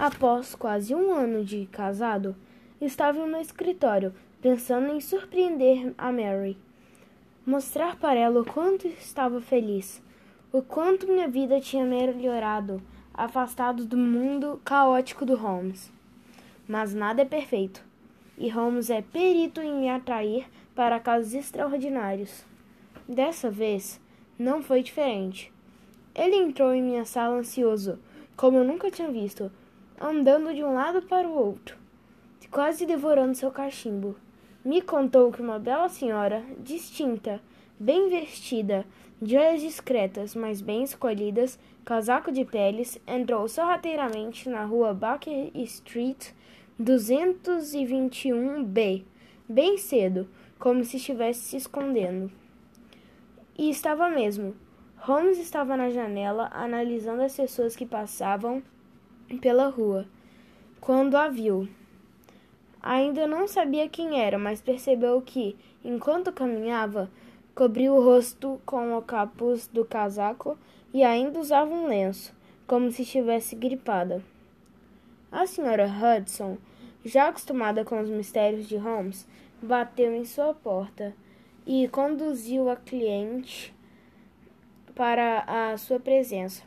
Após quase um ano de casado, estava no escritório, pensando em surpreender a Mary. Mostrar para ela o quanto estava feliz, o quanto minha vida tinha melhorado, afastado do mundo caótico do Holmes. Mas nada é perfeito, e Holmes é perito em me atrair para casos extraordinários. Dessa vez, não foi diferente. Ele entrou em minha sala ansioso, como eu nunca tinha visto, andando de um lado para o outro, quase devorando seu cachimbo. Me contou que uma bela senhora, distinta, bem vestida, joias discretas, mas bem escolhidas, casaco de peles, entrou sorrateiramente na rua Baker Street 221B, bem cedo, como se estivesse se escondendo. E estava mesmo. Holmes estava na janela analisando as pessoas que passavam pela rua quando a viu. Ainda não sabia quem era, mas percebeu que, enquanto caminhava, cobriu o rosto com o capuz do casaco e ainda usava um lenço, como se estivesse gripada. A senhora Hudson, já acostumada com os mistérios de Holmes, bateu em sua porta e conduziu a cliente para a sua presença.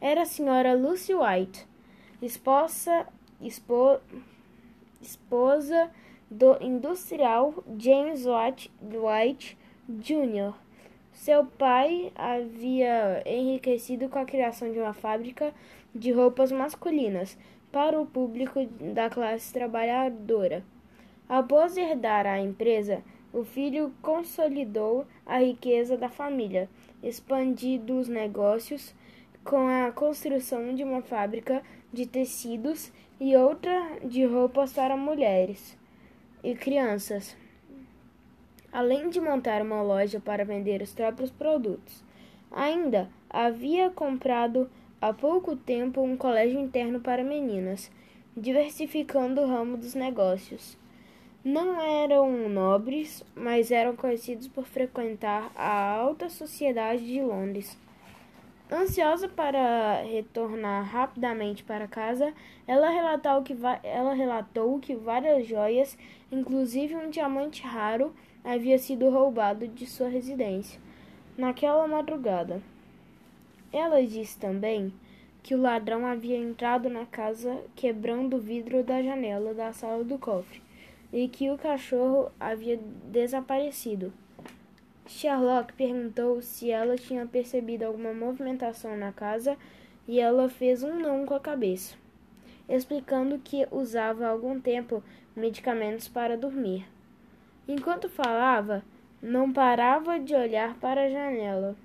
Era a senhora Lucy White, esposa, espo, esposa do industrial James White, White Jr. Seu pai havia enriquecido com a criação de uma fábrica de roupas masculinas para o público da classe trabalhadora. Após herdar a empresa, o filho consolidou a riqueza da família, expandindo os negócios com a construção de uma fábrica de tecidos e outra de roupas para mulheres e crianças, além de montar uma loja para vender os próprios produtos. Ainda havia comprado há pouco tempo um colégio interno para meninas, diversificando o ramo dos negócios. Não eram nobres, mas eram conhecidos por frequentar a alta sociedade de Londres. Ansiosa para retornar rapidamente para casa, ela relatou que, ela relatou que várias joias, inclusive um diamante raro, havia sido roubado de sua residência naquela madrugada. Ela disse também que o ladrão havia entrado na casa quebrando o vidro da janela da sala do cofre e que o cachorro havia desaparecido. Sherlock perguntou se ela tinha percebido alguma movimentação na casa e ela fez um não com a cabeça, explicando que usava há algum tempo medicamentos para dormir. Enquanto falava, não parava de olhar para a janela,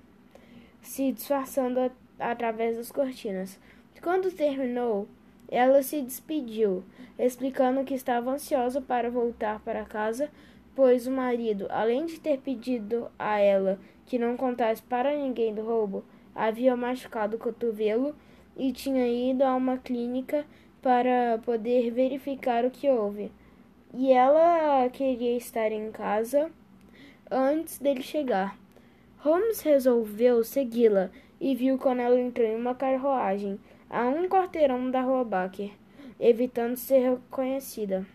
se disfarçando através das cortinas. Quando terminou, ela se despediu, explicando que estava ansiosa para voltar para casa, pois o marido, além de ter pedido a ela que não contasse para ninguém do roubo, havia machucado o cotovelo e tinha ido a uma clínica para poder verificar o que houve. E ela queria estar em casa antes dele chegar. Holmes resolveu segui-la e viu quando ela entrou em uma carruagem a um quarteirão da rua Baker, evitando ser reconhecida.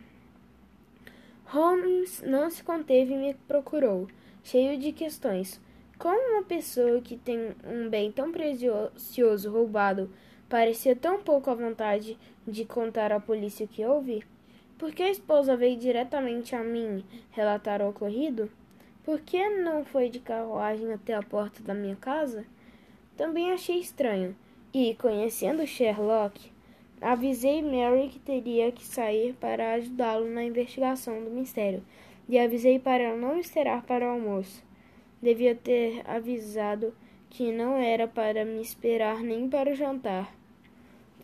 Holmes não se conteve e me procurou, cheio de questões. Como uma pessoa que tem um bem tão precioso roubado parecia tão pouco à vontade de contar à polícia o que houve? Por que a esposa veio diretamente a mim relatar o ocorrido? Por que não foi de carruagem até a porta da minha casa? Também achei estranho e, conhecendo Sherlock, avisei Mary que teria que sair para ajudá-lo na investigação do mistério e avisei para não esperar para o almoço. Devia ter avisado que não era para me esperar nem para o jantar.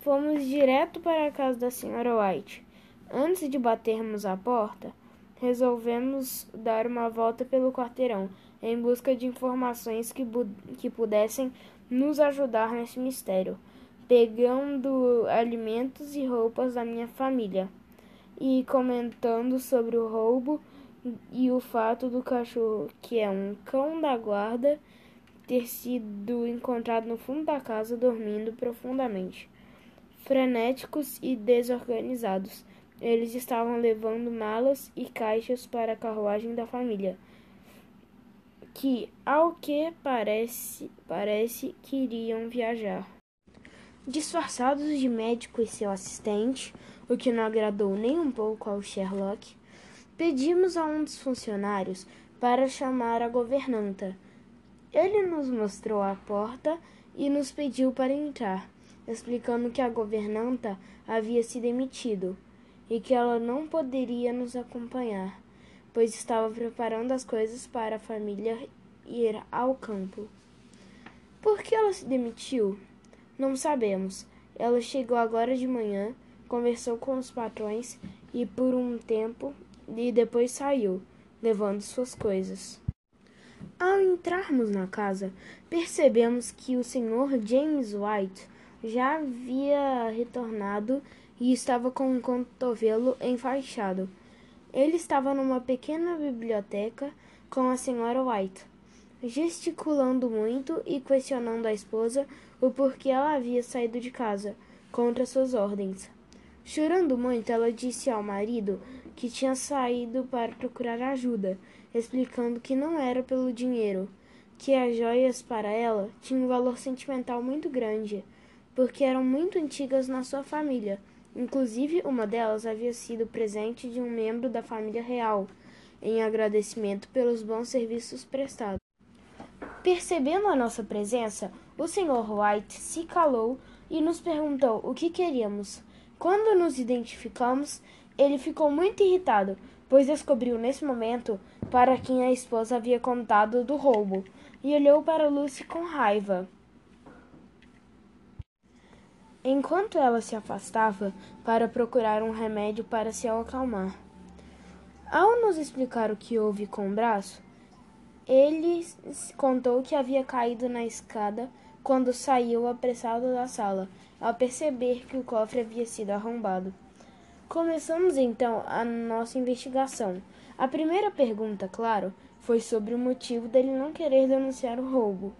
Fomos direto para a casa da senhora White. Antes de batermos a porta, resolvemos dar uma volta pelo quarteirão em busca de informações que, que pudessem nos ajudar nesse mistério, pegando alimentos e roupas da minha família e comentando sobre o roubo e o fato do cachorro, que é um cão da guarda, ter sido encontrado no fundo da casa dormindo profundamente. frenéticos e desorganizados. Eles estavam levando malas e caixas para a carruagem da família, que, ao que parece, parece queriam viajar. Disfarçados de médico e seu assistente, o que não agradou nem um pouco ao Sherlock, pedimos a um dos funcionários para chamar a governanta. Ele nos mostrou a porta e nos pediu para entrar, explicando que a governanta havia se demitido e que ela não poderia nos acompanhar, pois estava preparando as coisas para a família ir ao campo. Por que ela se demitiu? Não sabemos. Ela chegou agora de manhã, conversou com os patrões e por um tempo e depois saiu, levando suas coisas. Ao entrarmos na casa, percebemos que o senhor James White já havia retornado e estava com o cotovelo enfaixado. Ele estava numa pequena biblioteca com a senhora White, gesticulando muito e questionando a esposa o porquê ela havia saído de casa contra suas ordens. Chorando muito, ela disse ao marido que tinha saído para procurar ajuda, explicando que não era pelo dinheiro, que as joias para ela tinham um valor sentimental muito grande, porque eram muito antigas na sua família Inclusive, uma delas havia sido presente de um membro da família real, em agradecimento pelos bons serviços prestados. Percebendo a nossa presença, o Sr. White se calou e nos perguntou o que queríamos. Quando nos identificamos, ele ficou muito irritado, pois descobriu nesse momento para quem a esposa havia contado do roubo, e olhou para Lucy com raiva. Enquanto ela se afastava para procurar um remédio para se acalmar. Ao nos explicar o que houve com o braço, ele contou que havia caído na escada quando saiu apressado da sala, ao perceber que o cofre havia sido arrombado. Começamos então a nossa investigação. A primeira pergunta, claro, foi sobre o motivo dele não querer denunciar o roubo.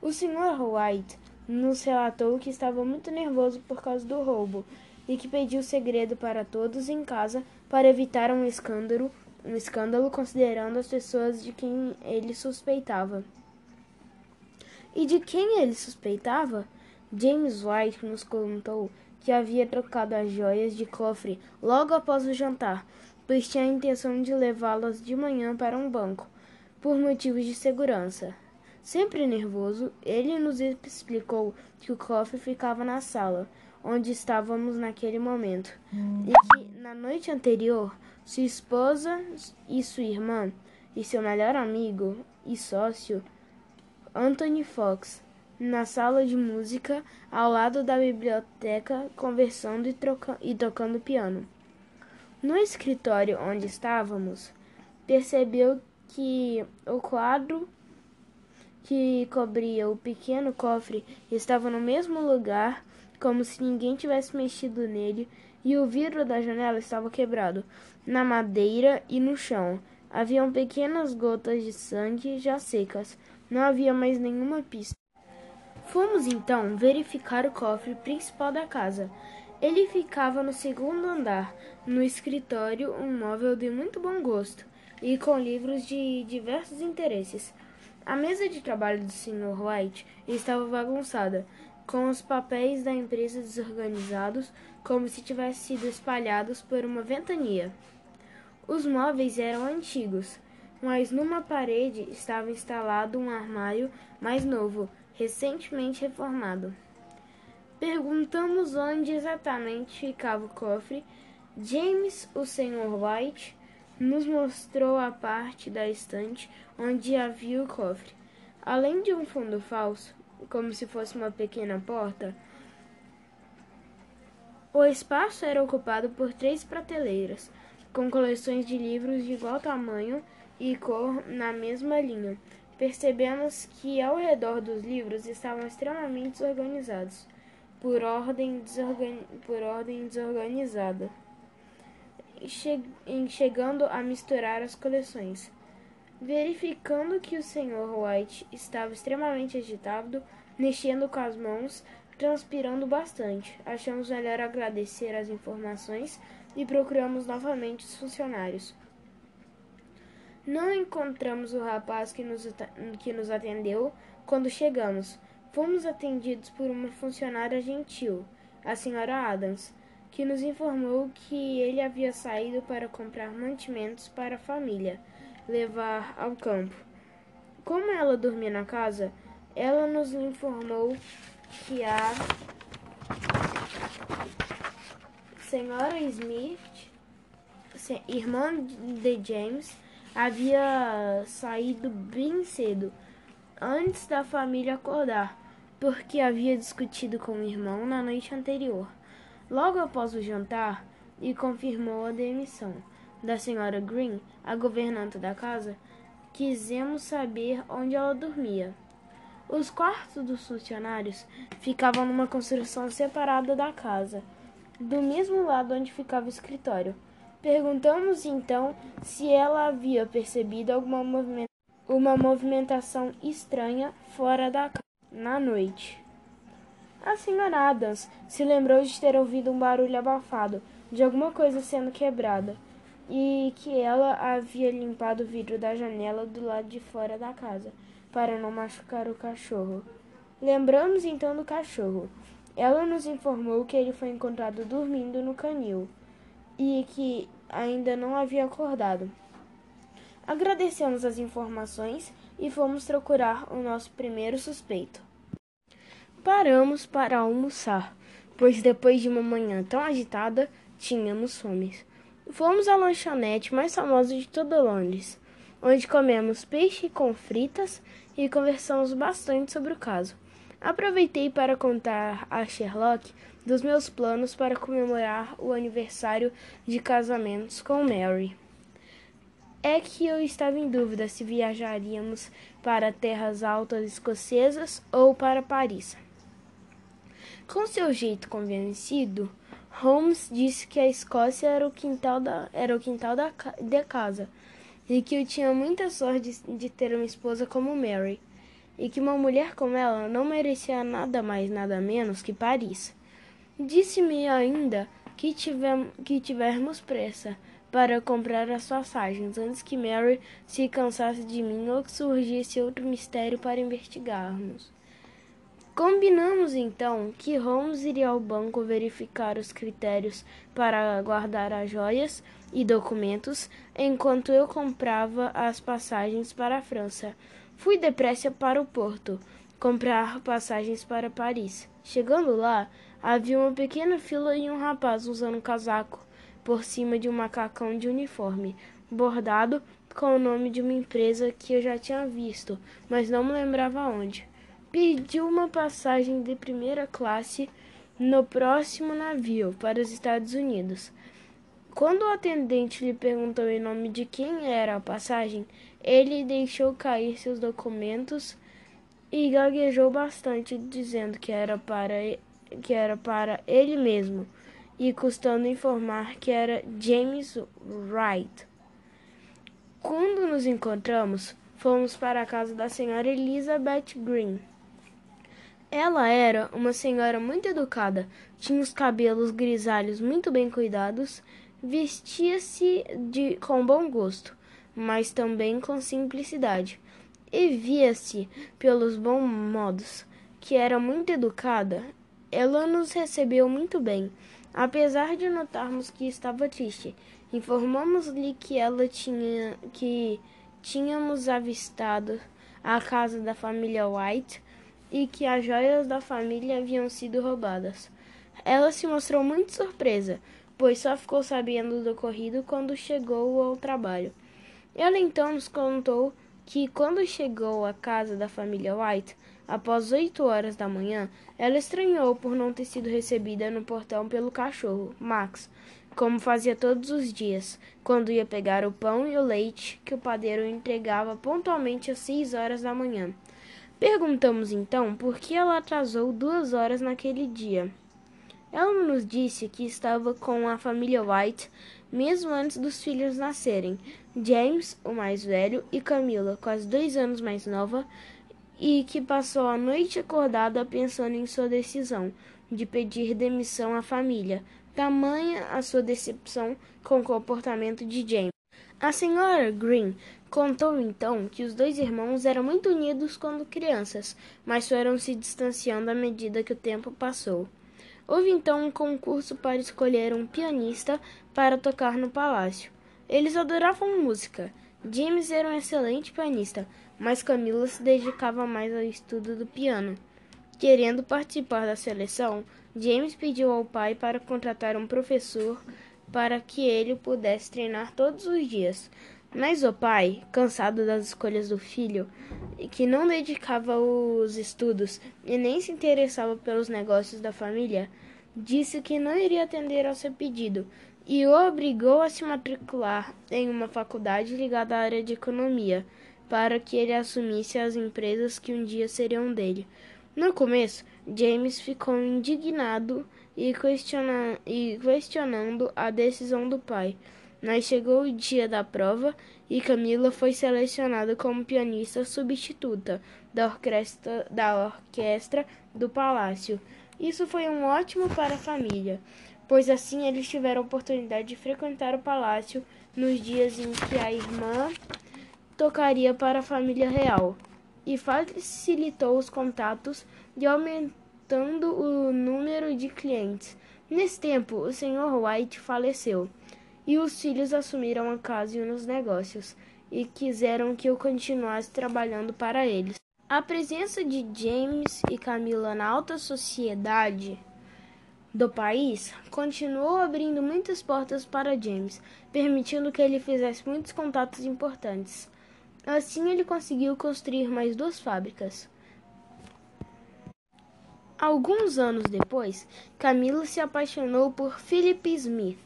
O Sr. White nos relatou que estava muito nervoso por causa do roubo e que pediu segredo para todos em casa para evitar um escândalo, um escândalo considerando as pessoas de quem ele suspeitava. E de quem ele suspeitava? James White nos contou que havia trocado as joias de cofre logo após o jantar, pois tinha a intenção de levá-las de manhã para um banco, por motivos de segurança. Sempre nervoso, ele nos explicou que o cofre ficava na sala, onde estávamos naquele momento, e que na noite anterior, sua esposa e sua irmã e seu melhor amigo e sócio, Anthony Fox, na sala de música ao lado da biblioteca, conversando e, e tocando piano. No escritório onde estávamos, percebeu que o quadro que cobria o pequeno cofre estava no mesmo lugar, como se ninguém tivesse mexido nele, e o vidro da janela estava quebrado, na madeira e no chão. Haviam pequenas gotas de sangue já secas. Não havia mais nenhuma pista. Fomos então verificar o cofre principal da casa. Ele ficava no segundo andar, no escritório, um móvel de muito bom gosto e com livros de diversos interesses. A mesa de trabalho do Sr. White estava bagunçada, com os papéis da empresa desorganizados, como se tivessem sido espalhados por uma ventania. Os móveis eram antigos, mas numa parede estava instalado um armário mais novo, recentemente reformado. Perguntamos onde exatamente ficava o cofre. James, o Sr. White, nos mostrou a parte da estante onde havia o cofre. Além de um fundo falso, como se fosse uma pequena porta, o espaço era ocupado por três prateleiras, com coleções de livros de igual tamanho e cor na mesma linha. Percebemos que ao redor dos livros estavam extremamente desorganizados, por ordem, desorgan... por ordem desorganizada chegando a misturar as coleções. Verificando que o Sr. White estava extremamente agitado, mexendo com as mãos, transpirando bastante. Achamos melhor agradecer as informações e procuramos novamente os funcionários. Não encontramos o rapaz que nos, que nos atendeu quando chegamos. Fomos atendidos por uma funcionária gentil, a senhora Adams, que nos informou que ele havia saído para comprar mantimentos para a família levar ao campo. Como ela dormia na casa, ela nos informou que a senhora Smith, irmã de James, havia saído bem cedo, antes da família acordar, porque havia discutido com o irmão na noite anterior. Logo após o jantar, e confirmou a demissão da senhora Green, a governanta da casa, quisemos saber onde ela dormia. Os quartos dos funcionários ficavam numa construção separada da casa, do mesmo lado onde ficava o escritório. Perguntamos então se ela havia percebido alguma movimenta uma movimentação estranha fora da casa na noite. A senhora Adams se lembrou de ter ouvido um barulho abafado, de alguma coisa sendo quebrada, e que ela havia limpado o vidro da janela do lado de fora da casa para não machucar o cachorro. Lembramos então do cachorro. Ela nos informou que ele foi encontrado dormindo no canil e que ainda não havia acordado. Agradecemos as informações e fomos procurar o nosso primeiro suspeito. Paramos para almoçar, pois depois de uma manhã tão agitada, tínhamos fome. Fomos à lanchonete mais famosa de toda Londres, onde comemos peixe com fritas e conversamos bastante sobre o caso. Aproveitei para contar a Sherlock dos meus planos para comemorar o aniversário de casamentos com Mary. É que eu estava em dúvida se viajaríamos para terras altas escocesas ou para Paris. Com seu jeito convencido, Holmes disse que a Escócia era o quintal da, era o quintal da, de casa e que eu tinha muita sorte de, de ter uma esposa como Mary, e que uma mulher como ela não merecia nada mais, nada menos que Paris. Disse-me ainda que, tivem, que tivermos pressa para comprar as passagens antes que Mary se cansasse de mim ou que surgisse outro mistério para investigarmos. Combinamos então que Holmes iria ao banco verificar os critérios para guardar as joias e documentos, enquanto eu comprava as passagens para a França. Fui depressa para o porto comprar passagens para Paris. Chegando lá, havia uma pequena fila e um rapaz usando um casaco por cima de um macacão de uniforme, bordado com o nome de uma empresa que eu já tinha visto, mas não me lembrava onde pediu uma passagem de primeira classe no próximo navio para os Estados Unidos. Quando o atendente lhe perguntou em nome de quem era a passagem, ele deixou cair seus documentos e gaguejou bastante, dizendo que era para, que era para ele mesmo, e custando informar que era James Wright. Quando nos encontramos, fomos para a casa da senhora Elizabeth Green. Ela era uma senhora muito educada, tinha os cabelos grisalhos muito bem cuidados, vestia-se de com bom gosto, mas também com simplicidade, e via-se pelos bons modos que era muito educada. Ela nos recebeu muito bem, apesar de notarmos que estava triste. Informamos-lhe que ela tinha que tínhamos avistado a casa da família White e que as joias da família haviam sido roubadas. Ela se mostrou muito surpresa, pois só ficou sabendo do ocorrido quando chegou ao trabalho. Ela então nos contou que quando chegou à casa da família White, após oito horas da manhã, ela estranhou por não ter sido recebida no portão pelo cachorro, Max, como fazia todos os dias, quando ia pegar o pão e o leite que o padeiro entregava pontualmente às seis horas da manhã. Perguntamos então por que ela atrasou duas horas naquele dia. Ela nos disse que estava com a família White mesmo antes dos filhos nascerem. James, o mais velho, e Camila, quase dois anos mais nova, e que passou a noite acordada pensando em sua decisão de pedir demissão à família, tamanha a sua decepção com o comportamento de James. A senhora Green contou então que os dois irmãos eram muito unidos quando crianças, mas foram se distanciando à medida que o tempo passou. Houve então um concurso para escolher um pianista para tocar no palácio. Eles adoravam música. James era um excelente pianista, mas Camila se dedicava mais ao estudo do piano. Querendo participar da seleção, James pediu ao pai para contratar um professor para que ele pudesse treinar todos os dias. Mas o pai, cansado das escolhas do filho, que não dedicava os estudos e nem se interessava pelos negócios da família, disse que não iria atender ao seu pedido e o obrigou a se matricular em uma faculdade ligada à área de economia, para que ele assumisse as empresas que um dia seriam dele. No começo, James ficou indignado e, questiona e questionando a decisão do pai. Mas chegou o dia da prova e Camila foi selecionada como pianista substituta da orquestra, da orquestra do palácio. Isso foi um ótimo para a família, pois assim eles tiveram a oportunidade de frequentar o palácio nos dias em que a irmã tocaria para a família real e facilitou os contatos e aumentando o número de clientes. Nesse tempo, o Sr. White faleceu e os filhos assumiram a casa e os negócios e quiseram que eu continuasse trabalhando para eles. A presença de James e Camila na alta sociedade do país continuou abrindo muitas portas para James, permitindo que ele fizesse muitos contatos importantes. Assim, ele conseguiu construir mais duas fábricas. Alguns anos depois, Camila se apaixonou por Philip Smith,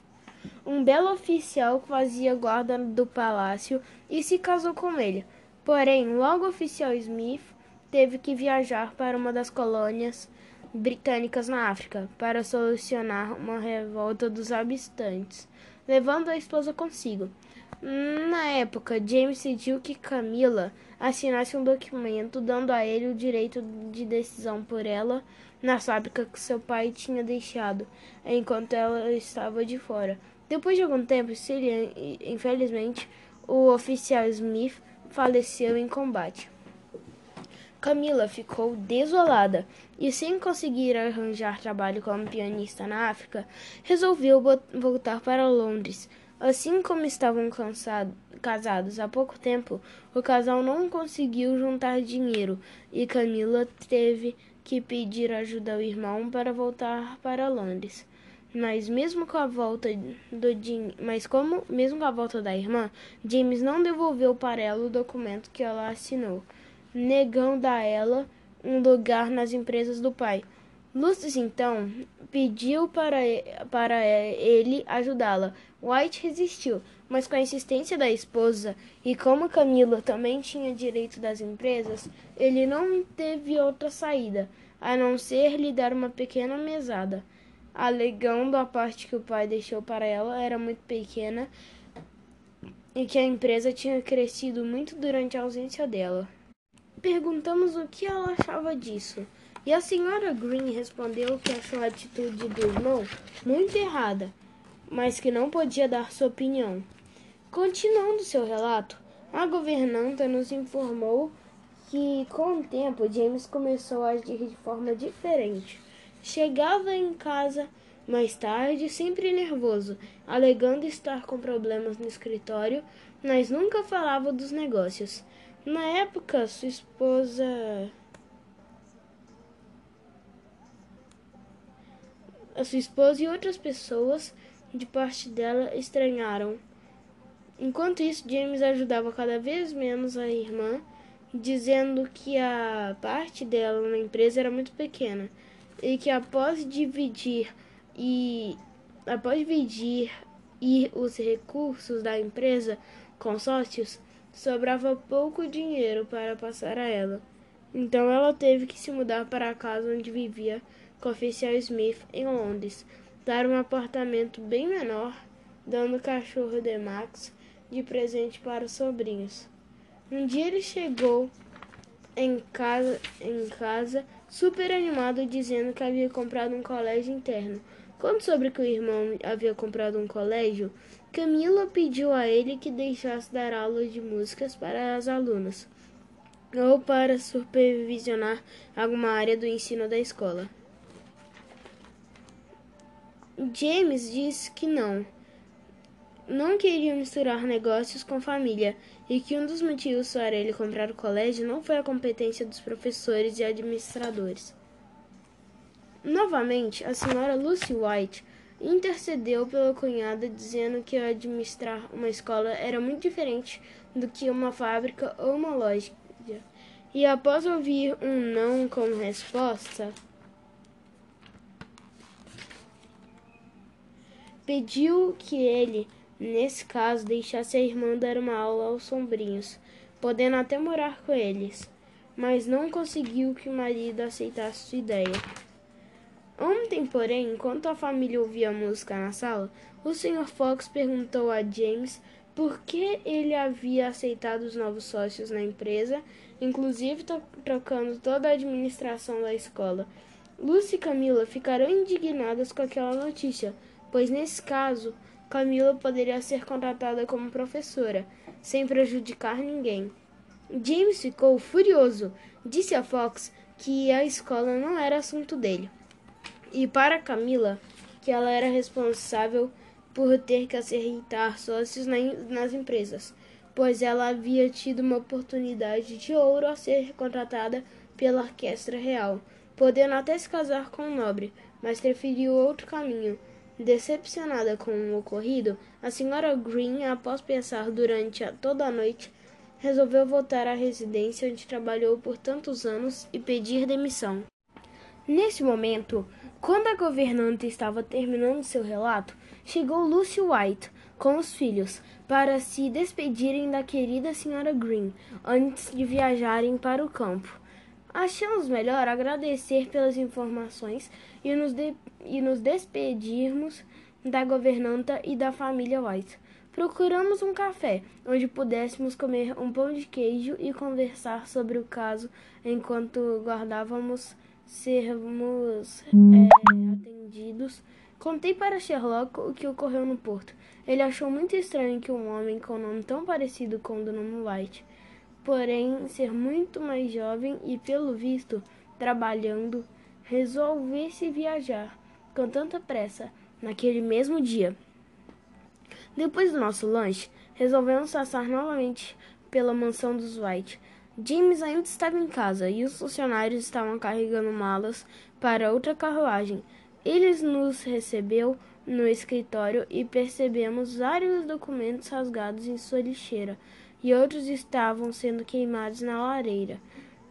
um belo oficial que fazia guarda do palácio, e se casou com ele. Porém, logo o oficial Smith teve que viajar para uma das colônias britânicas na África para solucionar uma revolta dos habitantes, levando a esposa consigo. Na época, James pediu que Camila assinasse um documento dando a ele o direito de decisão por ela na fábrica que seu pai tinha deixado, enquanto ela estava de fora. Depois de algum tempo, infelizmente, o oficial Smith faleceu em combate. Camila ficou desolada e, sem conseguir arranjar trabalho como pianista na África, resolveu voltar para Londres Assim como estavam cansado, casados há pouco tempo, o casal não conseguiu juntar dinheiro e Camila teve que pedir ajuda ao irmão para voltar para Londres. Mas mesmo com a volta do mas como mesmo com a volta da irmã, James não devolveu para ela o documento que ela assinou, negando a ela um lugar nas empresas do pai. Lucius então pediu para, para ele ajudá-la. White resistiu, mas com a insistência da esposa e como Camila também tinha direito das empresas, ele não teve outra saída a não ser lhe dar uma pequena mesada, alegando a parte que o pai deixou para ela era muito pequena e que a empresa tinha crescido muito durante a ausência dela. Perguntamos o que ela achava disso. E a senhora Green respondeu que achou a atitude do irmão muito errada, mas que não podia dar sua opinião. Continuando seu relato, a governanta nos informou que, com o tempo, James começou a agir de forma diferente. Chegava em casa mais tarde, sempre nervoso, alegando estar com problemas no escritório, mas nunca falava dos negócios. Na época, sua esposa A sua esposa e outras pessoas de parte dela estranharam. Enquanto isso, James ajudava cada vez menos a irmã, dizendo que a parte dela na empresa era muito pequena e que após dividir e após dividir e os recursos da empresa com sócios, sobrava pouco dinheiro para passar a ela. Então ela teve que se mudar para a casa onde vivia com o oficial Smith em Londres, dar um apartamento bem menor, dando o cachorro de Max de presente para os sobrinhos. Um dia ele chegou em casa, em casa super animado, dizendo que havia comprado um colégio interno. Quando soube que o irmão havia comprado um colégio, Camila pediu a ele que deixasse dar aulas de músicas para as alunas ou para supervisionar alguma área do ensino da escola. James disse que não. Não queria misturar negócios com família e que um dos motivos para ele comprar o colégio não foi a competência dos professores e administradores. Novamente, a senhora Lucy White intercedeu pela cunhada, dizendo que administrar uma escola era muito diferente do que uma fábrica ou uma loja. E após ouvir um não como resposta, pediu que ele, nesse caso, deixasse a irmã dar uma aula aos sombrinhos, podendo até morar com eles, mas não conseguiu que o marido aceitasse sua ideia. Ontem, porém, enquanto a família ouvia música na sala, o Sr. Fox perguntou a James por que ele havia aceitado os novos sócios na empresa, inclusive trocando toda a administração da escola. Lucy e Camila ficaram indignadas com aquela notícia, pois nesse caso, Camila poderia ser contratada como professora, sem prejudicar ninguém. James ficou furioso, disse a Fox que a escola não era assunto dele e para Camila que ela era responsável por ter que aceitar sócios nas empresas, pois ela havia tido uma oportunidade de ouro a ser contratada pela Orquestra Real, podendo até se casar com um nobre, mas preferiu outro caminho. Decepcionada com o ocorrido, a senhora Green, após pensar durante a toda a noite, resolveu voltar à residência onde trabalhou por tantos anos e pedir demissão. Nesse momento, quando a governanta estava terminando seu relato, chegou Lucy White com os filhos para se despedirem da querida senhora Green antes de viajarem para o campo. Achamos melhor agradecer pelas informações e nos, de e nos despedirmos da governanta e da família White. Procuramos um café onde pudéssemos comer um pão de queijo e conversar sobre o caso enquanto guardávamos sermos é, atendidos. Contei para Sherlock o que ocorreu no porto. Ele achou muito estranho que um homem com um nome tão parecido com o do nome White, porém ser muito mais jovem e, pelo visto, trabalhando, resolvesse viajar com tanta pressa naquele mesmo dia. Depois do nosso lanche, resolvemos passar novamente pela mansão dos White. James ainda estava em casa e os funcionários estavam carregando malas para outra carruagem. Ele nos recebeu no escritório e percebemos vários documentos rasgados em sua lixeira e outros estavam sendo queimados na lareira.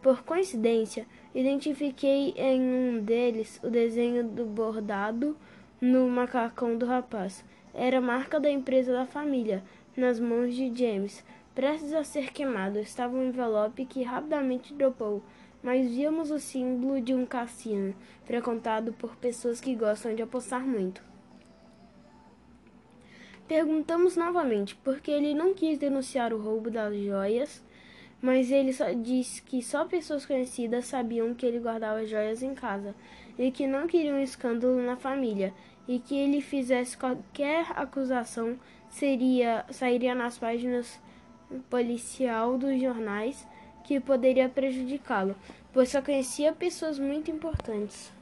Por coincidência, identifiquei em um deles o desenho do bordado no macacão do rapaz. Era marca da empresa da família, nas mãos de James prestes a ser queimado, estava um envelope que rapidamente dropou, mas víamos o símbolo de um cassino, frequentado por pessoas que gostam de apostar muito. Perguntamos novamente por que ele não quis denunciar o roubo das joias, mas ele só disse que só pessoas conhecidas sabiam que ele guardava joias em casa e que não queria um escândalo na família e que ele fizesse qualquer acusação seria sairia nas páginas policial dos jornais que poderia prejudicá-lo, pois só conhecia pessoas muito importantes.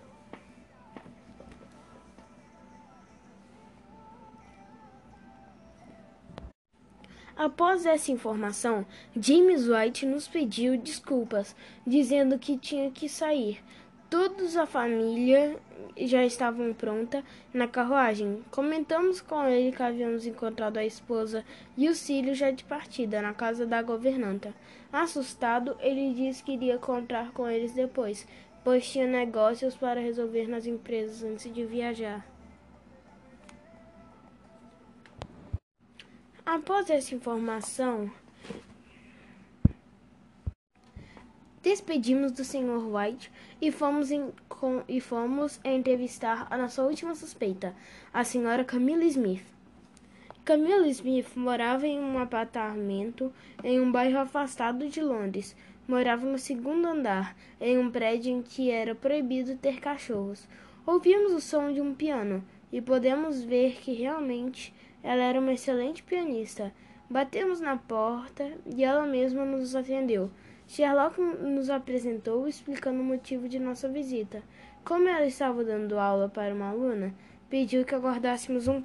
Após essa informação, James White nos pediu desculpas, dizendo que tinha que sair. Todos a família já estavam pronta na carruagem. Comentamos com ele que havíamos encontrado a esposa e os filhos já de partida na casa da governanta. Assustado, ele disse que iria contar com eles depois, pois tinha negócios para resolver nas empresas antes de viajar. Após essa informação, Despedimos do Sr. White e fomos, em, com, e fomos entrevistar a nossa última suspeita, a Sra. Camila Smith. Camila Smith morava em um apartamento em um bairro afastado de Londres. morava no segundo andar, em um prédio em que era proibido ter cachorros. Ouvimos o som de um piano e podemos ver que realmente ela era uma excelente pianista. Batemos na porta e ela mesma nos atendeu. Sherlock nos apresentou, explicando o motivo de nossa visita. Como ela estava dando aula para uma aluna, pediu que aguardássemos um.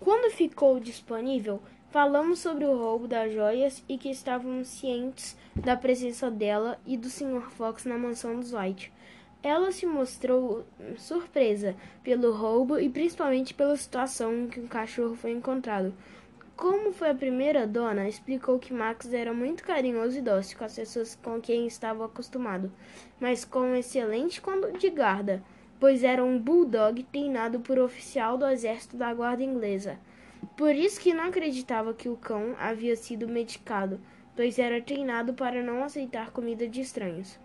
Quando ficou disponível, falamos sobre o roubo das joias e que estávamos cientes da presença dela e do Sr. Fox na mansão dos White. Ela se mostrou surpresa pelo roubo e principalmente pela situação em que o cachorro foi encontrado. Como foi a primeira dona, explicou que Max era muito carinhoso e dócil com as pessoas com quem estava acostumado, mas com um excelente conduto de guarda, pois era um bulldog treinado por oficial do exército da guarda inglesa. Por isso que não acreditava que o cão havia sido medicado, pois era treinado para não aceitar comida de estranhos.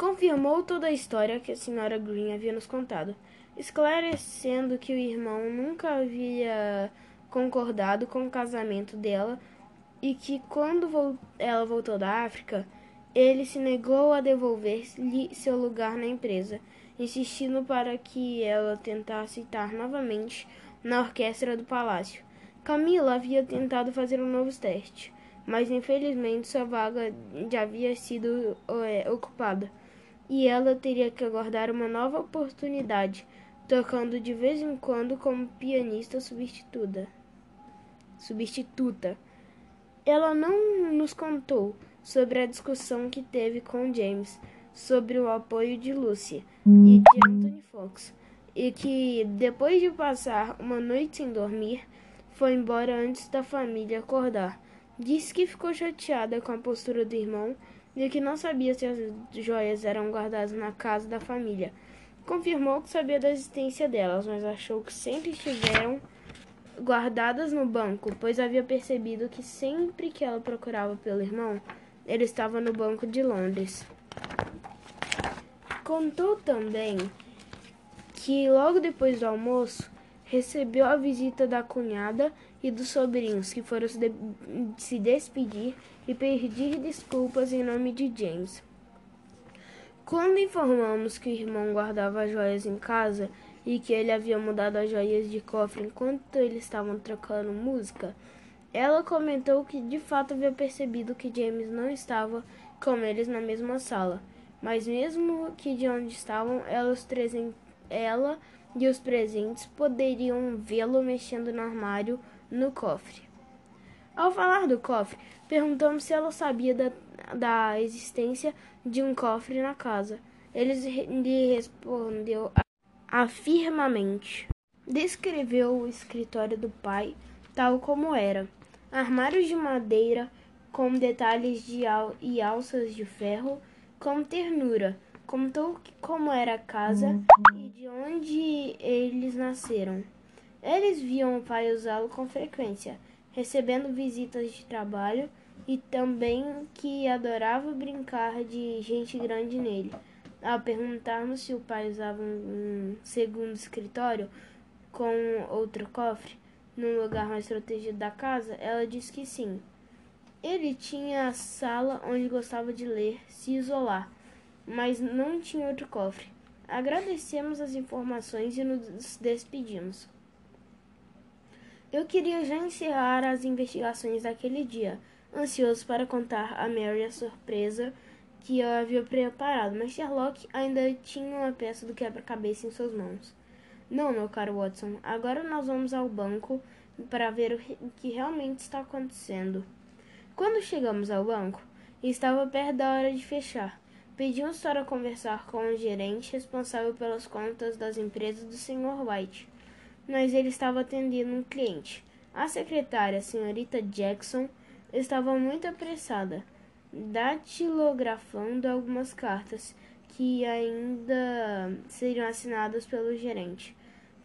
Confirmou toda a história que a senhora Green havia nos contado, esclarecendo que o irmão nunca havia concordado com o casamento dela e que quando ela voltou da África, ele se negou a devolver-lhe seu lugar na empresa, insistindo para que ela tentasse estar novamente na orquestra do palácio. Camila havia tentado fazer um novo teste, mas infelizmente sua vaga já havia sido é, ocupada e ela teria que aguardar uma nova oportunidade, tocando de vez em quando como pianista substituta substituta. Ela não nos contou sobre a discussão que teve com James sobre o apoio de Lucy e de Anthony Fox, e que, depois de passar uma noite sem dormir, foi embora antes da família acordar. Disse que ficou chateada com a postura do irmão e que não sabia se as joias eram guardadas na casa da família. Confirmou que sabia da existência delas, mas achou que sempre estiveram guardadas no banco, pois havia percebido que sempre que ela procurava pelo irmão, ele estava no banco de Londres. Contou também que logo depois do almoço recebeu a visita da cunhada e dos sobrinhos, que foram se, de se despedir e pedir desculpas em nome de James. Quando informamos que o irmão guardava as joias em casa, e que ele havia mudado as joias de cofre enquanto eles estavam trocando música, ela comentou que de fato havia percebido que James não estava com eles na mesma sala, mas mesmo que de onde estavam, ela, os ela e os presentes poderiam vê-lo mexendo no armário no cofre. Ao falar do cofre, perguntamos se ela sabia da, da existência de um cofre na casa. Ele lhe respondeu afirmamente. Descreveu o escritório do pai tal como era: armários de madeira com detalhes de al e alças de ferro com ternura. Contou como era a casa e de onde eles nasceram. Eles viam o pai usá-lo com frequência, recebendo visitas de trabalho e também que adorava brincar de gente grande nele. Ao perguntarmos se o pai usava um segundo escritório com outro cofre num lugar mais protegido da casa, ela disse que sim. Ele tinha a sala onde gostava de ler, se isolar, mas não tinha outro cofre. Agradecemos as informações e nos despedimos. Eu queria já encerrar as investigações daquele dia, ansioso para contar a Mary a surpresa que eu havia preparado, mas Sherlock ainda tinha uma peça do quebra-cabeça em suas mãos. Não, meu caro Watson, agora nós vamos ao banco para ver o que realmente está acontecendo. Quando chegamos ao banco, estava perto da hora de fechar. Pedimos para conversar com o gerente responsável pelas contas das empresas do Sr. White, mas ele estava atendendo um cliente. A secretária, senhorita Jackson, estava muito apressada datilografando algumas cartas que ainda seriam assinadas pelo gerente.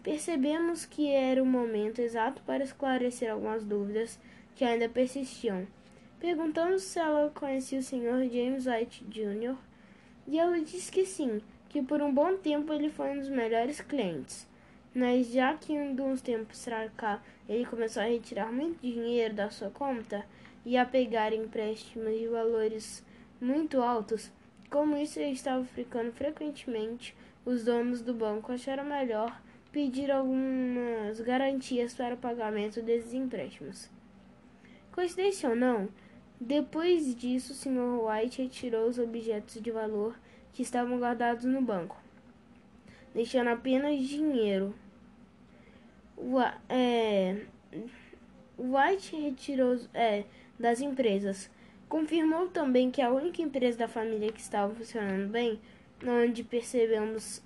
Percebemos que era o momento exato para esclarecer algumas dúvidas que ainda persistiam. Perguntamos se ela conhecia o Sr. James White Jr. e ela disse que sim, que por um bom tempo ele foi um dos melhores clientes. Mas já que um dos tempos para cá ele começou a retirar muito dinheiro da sua conta, e a pegar empréstimos de valores muito altos, como isso estava ficando frequentemente, os donos do banco acharam melhor pedir algumas garantias para o pagamento desses empréstimos. Coincidência ou não, depois disso, o Sr. White retirou os objetos de valor que estavam guardados no banco, deixando apenas dinheiro. É, White retirou é, das empresas. Confirmou também que a única empresa da família que estava funcionando bem, onde percebemos,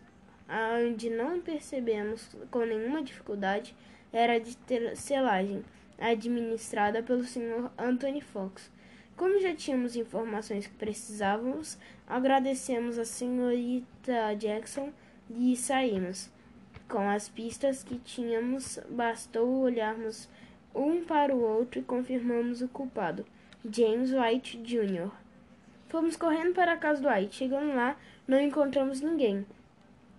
onde não percebemos com nenhuma dificuldade, era de selagem, administrada pelo Sr. Anthony Fox. Como já tínhamos informações que precisávamos, agradecemos a senhorita Jackson e saímos. Com as pistas que tínhamos, bastou olharmos um para o outro e confirmamos o culpado, James White Jr. Fomos correndo para a casa do White. Chegando lá, não encontramos ninguém.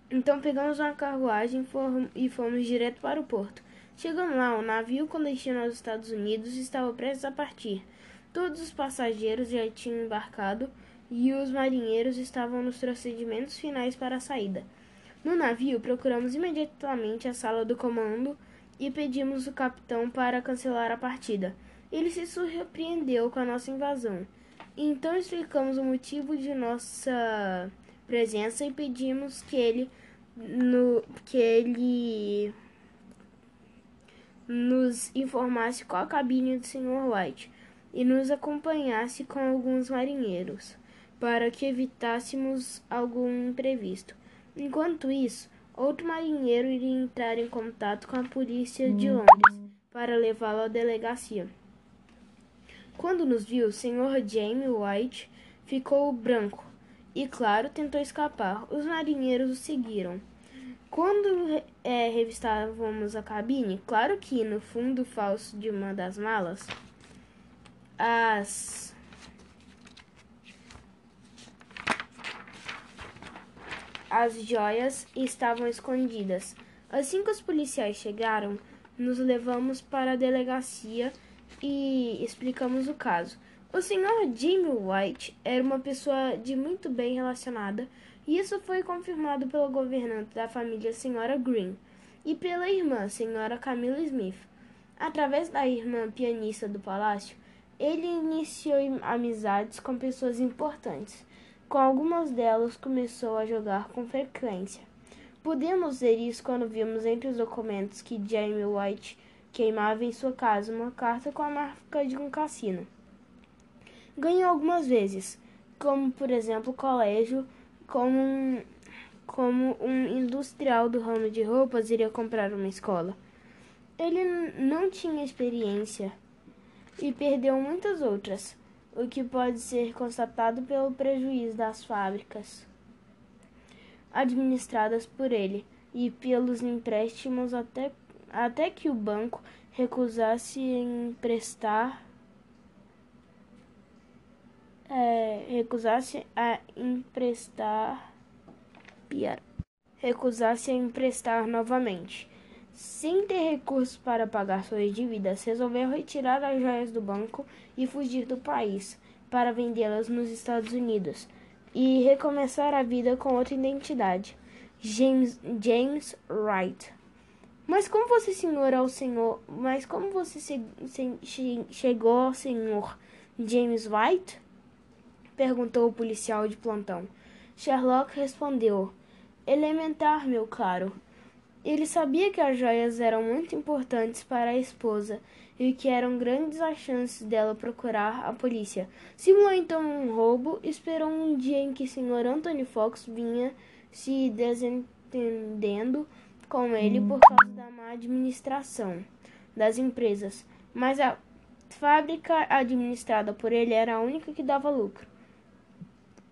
Então pegamos uma carruagem e fomos direto para o porto. Chegando lá, o navio com destino aos Estados Unidos estava prestes a partir. Todos os passageiros já tinham embarcado e os marinheiros estavam nos procedimentos finais para a saída. No navio, procuramos imediatamente a sala do comando e pedimos o capitão para cancelar a partida. Ele se surpreendeu com a nossa invasão. Então explicamos o motivo de nossa presença e pedimos que ele no, que ele nos informasse qual a cabine do Sr. White e nos acompanhasse com alguns marinheiros, para que evitássemos algum imprevisto. Enquanto isso, outro marinheiro iria entrar em contato com a polícia de Londres para levá-lo à delegacia. Quando nos viu, o Sr. James White ficou branco e, claro, tentou escapar. Os marinheiros o seguiram. Quando é, revistávamos a cabine, claro que no fundo falso de uma das malas, as as joias estavam escondidas. Assim que os policiais chegaram, nos levamos para a delegacia e explicamos o caso. O senhor Jimmy White era uma pessoa de muito bem relacionada, e isso foi confirmado pelo governante da família Senhora Green e pela irmã, Senhora Camila Smith. Através da irmã pianista do palácio, ele iniciou amizades com pessoas importantes. Com algumas delas começou a jogar com frequência. Podemos ver isso quando vimos entre os documentos que Jamie White queimava em sua casa uma carta com a marca de um cassino. Ganhou algumas vezes, como por exemplo o colégio, como um, como um industrial do ramo de roupas iria comprar uma escola. Ele não tinha experiência e perdeu muitas outras, o que pode ser constatado pelo prejuízo das fábricas administradas por ele e pelos empréstimos até, até que o banco recusasse emprestar é, recusasse a emprestar recusasse a emprestar novamente sem ter recursos para pagar suas dívidas, resolveu retirar as joias do banco e fugir do país para vendê-las nos Estados Unidos e recomeçar a vida com outra identidade, James, James Wright. Mas como você senhor ao senhor, mas como você se, se, chegou ao senhor James White? perguntou o policial de plantão. Sherlock respondeu: Elementar, meu caro. Ele sabia que as joias eram muito importantes para a esposa e que eram grandes as chances dela procurar a polícia. Simulou então um roubo e esperou um dia em que o Sr. Anthony Fox vinha se desentendendo com ele por causa da má administração das empresas, mas a fábrica administrada por ele era a única que dava lucro.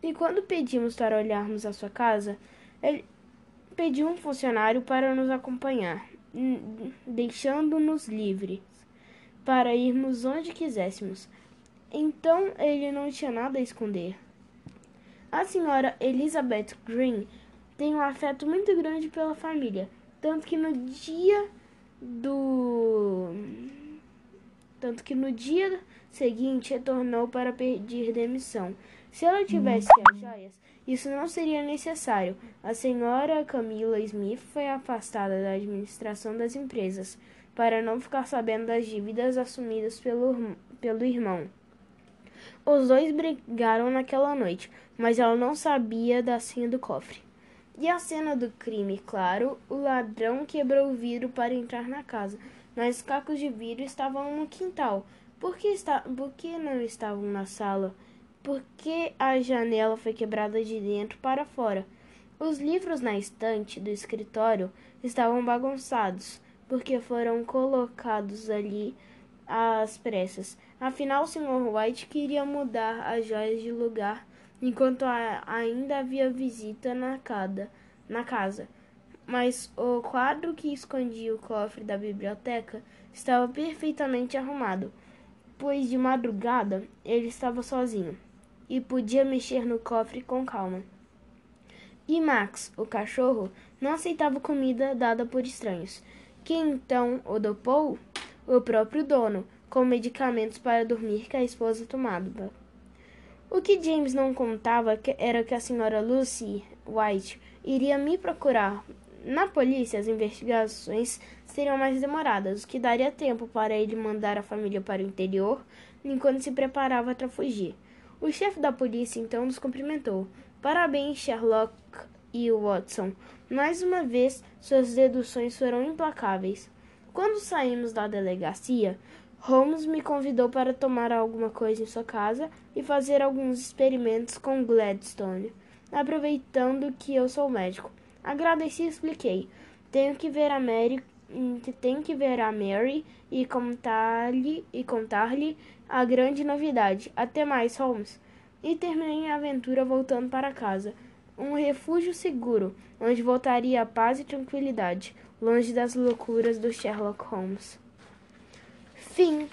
E quando pedimos para olharmos a sua casa, ele pediu um funcionário para nos acompanhar, deixando-nos livres para irmos onde quiséssemos. Então ele não tinha nada a esconder. A senhora Elizabeth Green tem um afeto muito grande pela família, tanto que no dia do tanto que no dia seguinte, retornou para pedir demissão. Se ela tivesse as joias, isso não seria necessário. A senhora Camila Smith foi afastada da administração das empresas para não ficar sabendo das dívidas assumidas pelo, pelo irmão. Os dois brigaram naquela noite, mas ela não sabia da senha do cofre. E a cena do crime, claro, o ladrão quebrou o vidro para entrar na casa, mas os cacos de vidro estavam no quintal. Por que, está, por que não estavam na sala? Por que a janela foi quebrada de dentro para fora? Os livros na estante do escritório estavam bagunçados, porque foram colocados ali às pressas. Afinal, o Sr. White queria mudar as joias de lugar enquanto ainda havia visita na, cada, na casa. Mas o quadro que escondia o cofre da biblioteca estava perfeitamente arrumado, pois de madrugada ele estava sozinho e podia mexer no cofre com calma. E Max, o cachorro, não aceitava comida dada por estranhos. Quem então o dopou? O próprio dono, com medicamentos para dormir que a esposa tomava. O que James não contava era que a senhora Lucy White iria me procurar. Na polícia, as investigações seriam mais demoradas, o que daria tempo para ele mandar a família para o interior enquanto se preparava para fugir. O chefe da polícia então nos cumprimentou. Parabéns, Sherlock e Watson. Mais uma vez, suas deduções foram implacáveis. Quando saímos da delegacia, Holmes me convidou para tomar alguma coisa em sua casa e fazer alguns experimentos com Gladstone, aproveitando que eu sou médico. Agradeci e expliquei. Tenho que ver a Mary, tenho que ver a Mary e contar-lhe e contar-lhe a grande novidade. Até mais, Holmes. E terminei a aventura voltando para casa, um refúgio seguro, onde voltaria a paz e tranquilidade, longe das loucuras do Sherlock Holmes. Fim.